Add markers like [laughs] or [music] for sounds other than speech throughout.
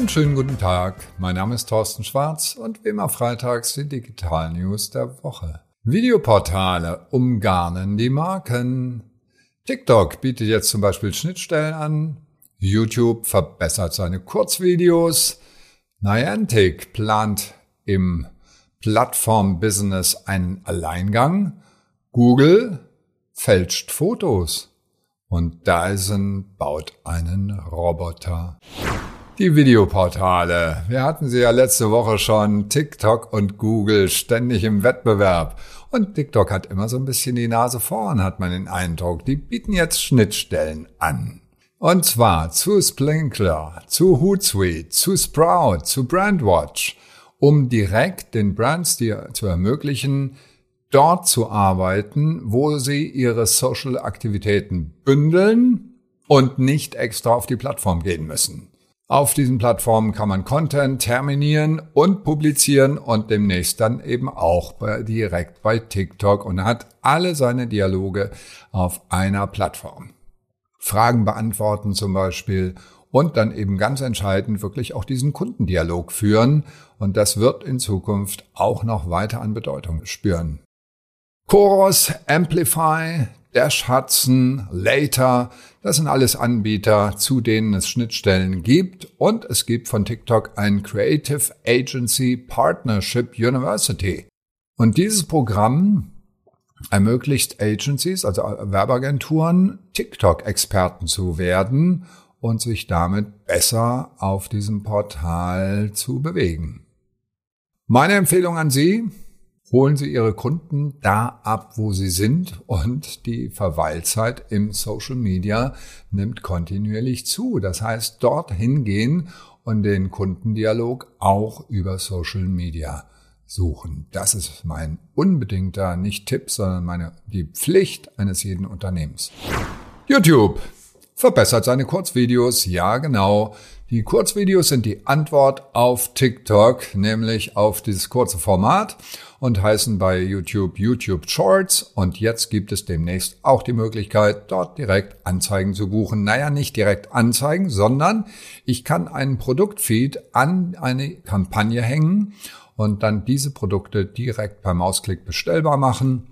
Einen schönen guten Tag. Mein Name ist Thorsten Schwarz und wie immer freitags die Digital News der Woche. Videoportale umgarnen die Marken. TikTok bietet jetzt zum Beispiel Schnittstellen an. YouTube verbessert seine Kurzvideos. Niantic plant im Plattform-Business einen Alleingang. Google fälscht Fotos. Und Dyson baut einen Roboter. Die Videoportale. Wir hatten sie ja letzte Woche schon. TikTok und Google ständig im Wettbewerb. Und TikTok hat immer so ein bisschen die Nase vorn, hat man den Eindruck. Die bieten jetzt Schnittstellen an. Und zwar zu Sprinkler, zu Hootsuite, zu Sprout, zu Brandwatch, um direkt den Brands die, zu ermöglichen, dort zu arbeiten, wo sie ihre Social-Aktivitäten bündeln und nicht extra auf die Plattform gehen müssen. Auf diesen Plattformen kann man Content terminieren und publizieren und demnächst dann eben auch bei, direkt bei TikTok und hat alle seine Dialoge auf einer Plattform. Fragen beantworten zum Beispiel und dann eben ganz entscheidend wirklich auch diesen Kundendialog führen und das wird in Zukunft auch noch weiter an Bedeutung spüren. Chorus, Amplify, Dash Hudson, Later, das sind alles Anbieter, zu denen es Schnittstellen gibt und es gibt von TikTok ein Creative Agency Partnership University. Und dieses Programm ermöglicht Agencies, also Werbeagenturen, TikTok-Experten zu werden und sich damit besser auf diesem Portal zu bewegen. Meine Empfehlung an Sie, holen Sie Ihre Kunden da ab, wo sie sind und die Verweilzeit im Social Media nimmt kontinuierlich zu. Das heißt, dorthin gehen und den Kundendialog auch über Social Media suchen. Das ist mein unbedingter, nicht Tipp, sondern meine, die Pflicht eines jeden Unternehmens. YouTube verbessert seine Kurzvideos. Ja, genau. Die Kurzvideos sind die Antwort auf TikTok, nämlich auf dieses kurze Format und heißen bei YouTube YouTube Shorts. Und jetzt gibt es demnächst auch die Möglichkeit, dort direkt Anzeigen zu buchen. Naja, nicht direkt Anzeigen, sondern ich kann einen Produktfeed an eine Kampagne hängen und dann diese Produkte direkt per Mausklick bestellbar machen.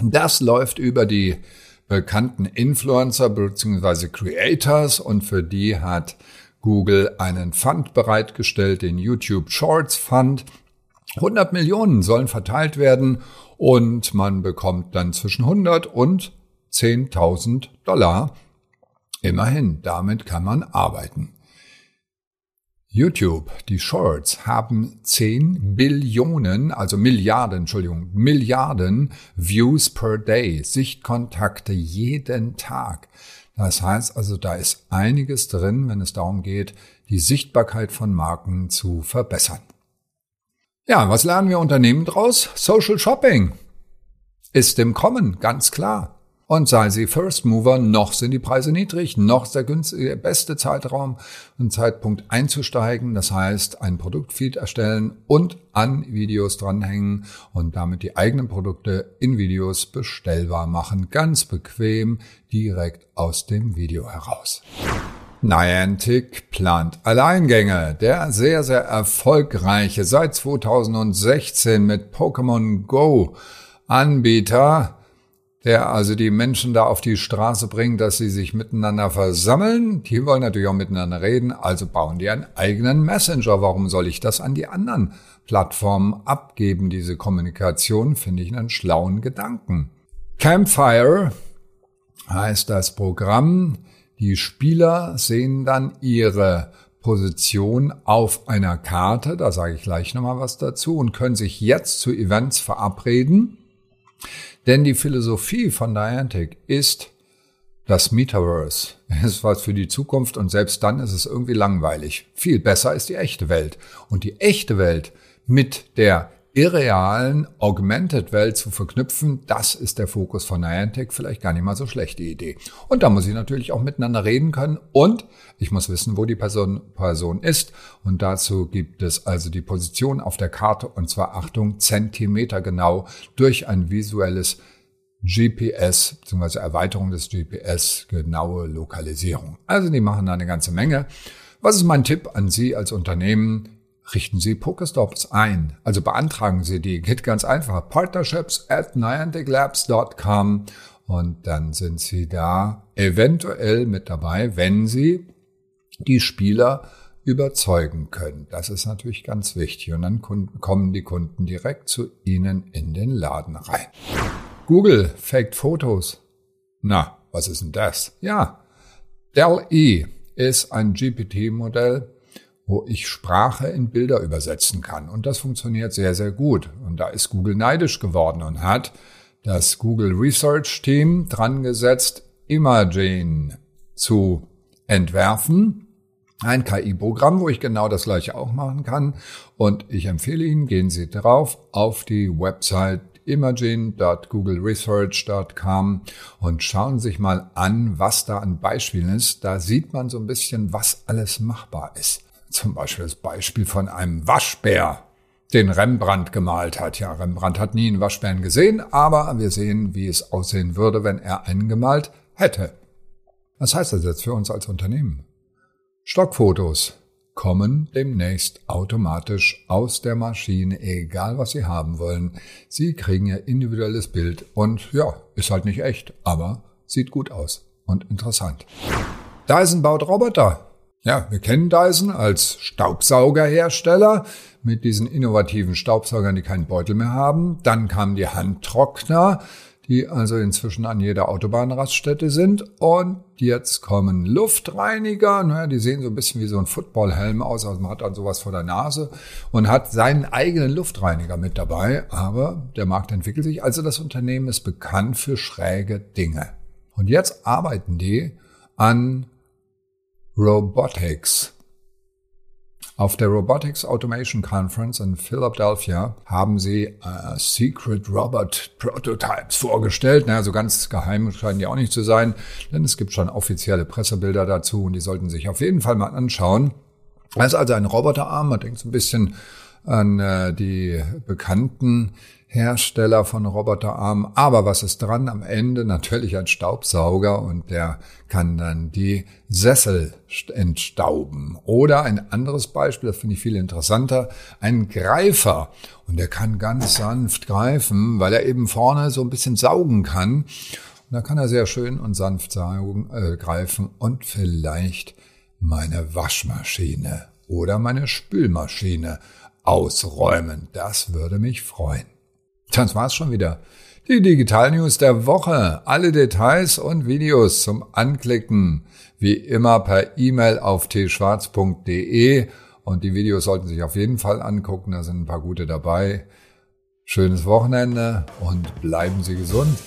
Das läuft über die bekannten Influencer bzw. Creators und für die hat Google einen Fund bereitgestellt, den YouTube Shorts Fund. 100 Millionen sollen verteilt werden und man bekommt dann zwischen 100 und 10.000 Dollar. Immerhin, damit kann man arbeiten. YouTube, die Shorts haben 10 Billionen, also Milliarden, Entschuldigung, Milliarden Views per Day, Sichtkontakte jeden Tag. Das heißt also, da ist einiges drin, wenn es darum geht, die Sichtbarkeit von Marken zu verbessern. Ja, was lernen wir Unternehmen draus? Social Shopping ist im Kommen, ganz klar. Und sei sie First Mover, noch sind die Preise niedrig, noch ist der günstige, beste Zeitraum und Zeitpunkt einzusteigen. Das heißt, ein Produktfeed erstellen und an Videos dranhängen und damit die eigenen Produkte in Videos bestellbar machen. Ganz bequem, direkt aus dem Video heraus. Niantic plant Alleingänge. Der sehr, sehr erfolgreiche seit 2016 mit Pokémon Go Anbieter der also die Menschen da auf die Straße bringt, dass sie sich miteinander versammeln. Die wollen natürlich auch miteinander reden, also bauen die einen eigenen Messenger. Warum soll ich das an die anderen Plattformen abgeben? Diese Kommunikation finde ich einen schlauen Gedanken. Campfire heißt das Programm. Die Spieler sehen dann ihre Position auf einer Karte, da sage ich gleich nochmal was dazu, und können sich jetzt zu Events verabreden denn die Philosophie von Niantic ist, das Metaverse [laughs] ist was für die Zukunft und selbst dann ist es irgendwie langweilig. Viel besser ist die echte Welt. Und die echte Welt mit der irrealen Augmented Welt zu verknüpfen, das ist der Fokus von Niantic. Vielleicht gar nicht mal so schlechte Idee. Und da muss ich natürlich auch miteinander reden können und ich muss wissen, wo die Person, Person ist. Und dazu gibt es also die Position auf der Karte und zwar Achtung, Zentimeter genau durch ein visuelles GPS bzw. Erweiterung des GPS genaue Lokalisierung. Also die machen da eine ganze Menge. Was ist mein Tipp an Sie als Unternehmen? Richten Sie Pokestops ein. Also beantragen Sie die. Geht ganz einfach. Partnerships at nianticlabs.com und dann sind Sie da eventuell mit dabei, wenn Sie die Spieler überzeugen können. Das ist natürlich ganz wichtig. Und dann kommen die Kunden direkt zu Ihnen in den Laden rein. Google faked Fotos. Na, was ist denn das? Ja, Dell-E ist ein GPT-Modell, wo ich Sprache in Bilder übersetzen kann. Und das funktioniert sehr, sehr gut. Und da ist Google neidisch geworden und hat das Google Research Team dran gesetzt, Imagen zu entwerfen. Ein KI-Programm, wo ich genau das gleiche auch machen kann. Und ich empfehle Ihnen, gehen Sie drauf auf die Website imagine.googleresearch.com und schauen sich mal an, was da an Beispielen ist. Da sieht man so ein bisschen, was alles machbar ist. Zum Beispiel das Beispiel von einem Waschbär, den Rembrandt gemalt hat. Ja, Rembrandt hat nie einen Waschbären gesehen, aber wir sehen, wie es aussehen würde, wenn er einen gemalt hätte. Was heißt das jetzt für uns als Unternehmen? Stockfotos kommen demnächst automatisch aus der Maschine, egal was Sie haben wollen. Sie kriegen Ihr individuelles Bild und ja, ist halt nicht echt, aber sieht gut aus und interessant. Dyson baut Roboter. Ja, wir kennen Dyson als Staubsaugerhersteller mit diesen innovativen Staubsaugern, die keinen Beutel mehr haben. Dann kamen die Handtrockner, die also inzwischen an jeder Autobahnraststätte sind. Und jetzt kommen Luftreiniger. Naja, die sehen so ein bisschen wie so ein Footballhelm aus. Also man hat dann sowas vor der Nase und hat seinen eigenen Luftreiniger mit dabei. Aber der Markt entwickelt sich. Also das Unternehmen ist bekannt für schräge Dinge. Und jetzt arbeiten die an Robotics. Auf der Robotics Automation Conference in Philadelphia haben sie äh, Secret Robot Prototypes vorgestellt. Naja, so ganz geheim scheinen die auch nicht zu sein, denn es gibt schon offizielle Pressebilder dazu und die sollten sich auf jeden Fall mal anschauen. Das ist also ein Roboterarm, man denkt so ein bisschen an äh, die bekannten Hersteller von Roboterarmen. Aber was ist dran? Am Ende natürlich ein Staubsauger und der kann dann die Sessel entstauben. Oder ein anderes Beispiel, das finde ich viel interessanter, ein Greifer. Und der kann ganz sanft greifen, weil er eben vorne so ein bisschen saugen kann. Und da kann er sehr schön und sanft saugen, äh, greifen und vielleicht meine Waschmaschine oder meine Spülmaschine ausräumen. Das würde mich freuen. Das war's schon wieder. Die Digital News der Woche. Alle Details und Videos zum Anklicken wie immer per E-Mail auf tschwarz.de und die Videos sollten sich auf jeden Fall angucken, da sind ein paar gute dabei. Schönes Wochenende und bleiben Sie gesund.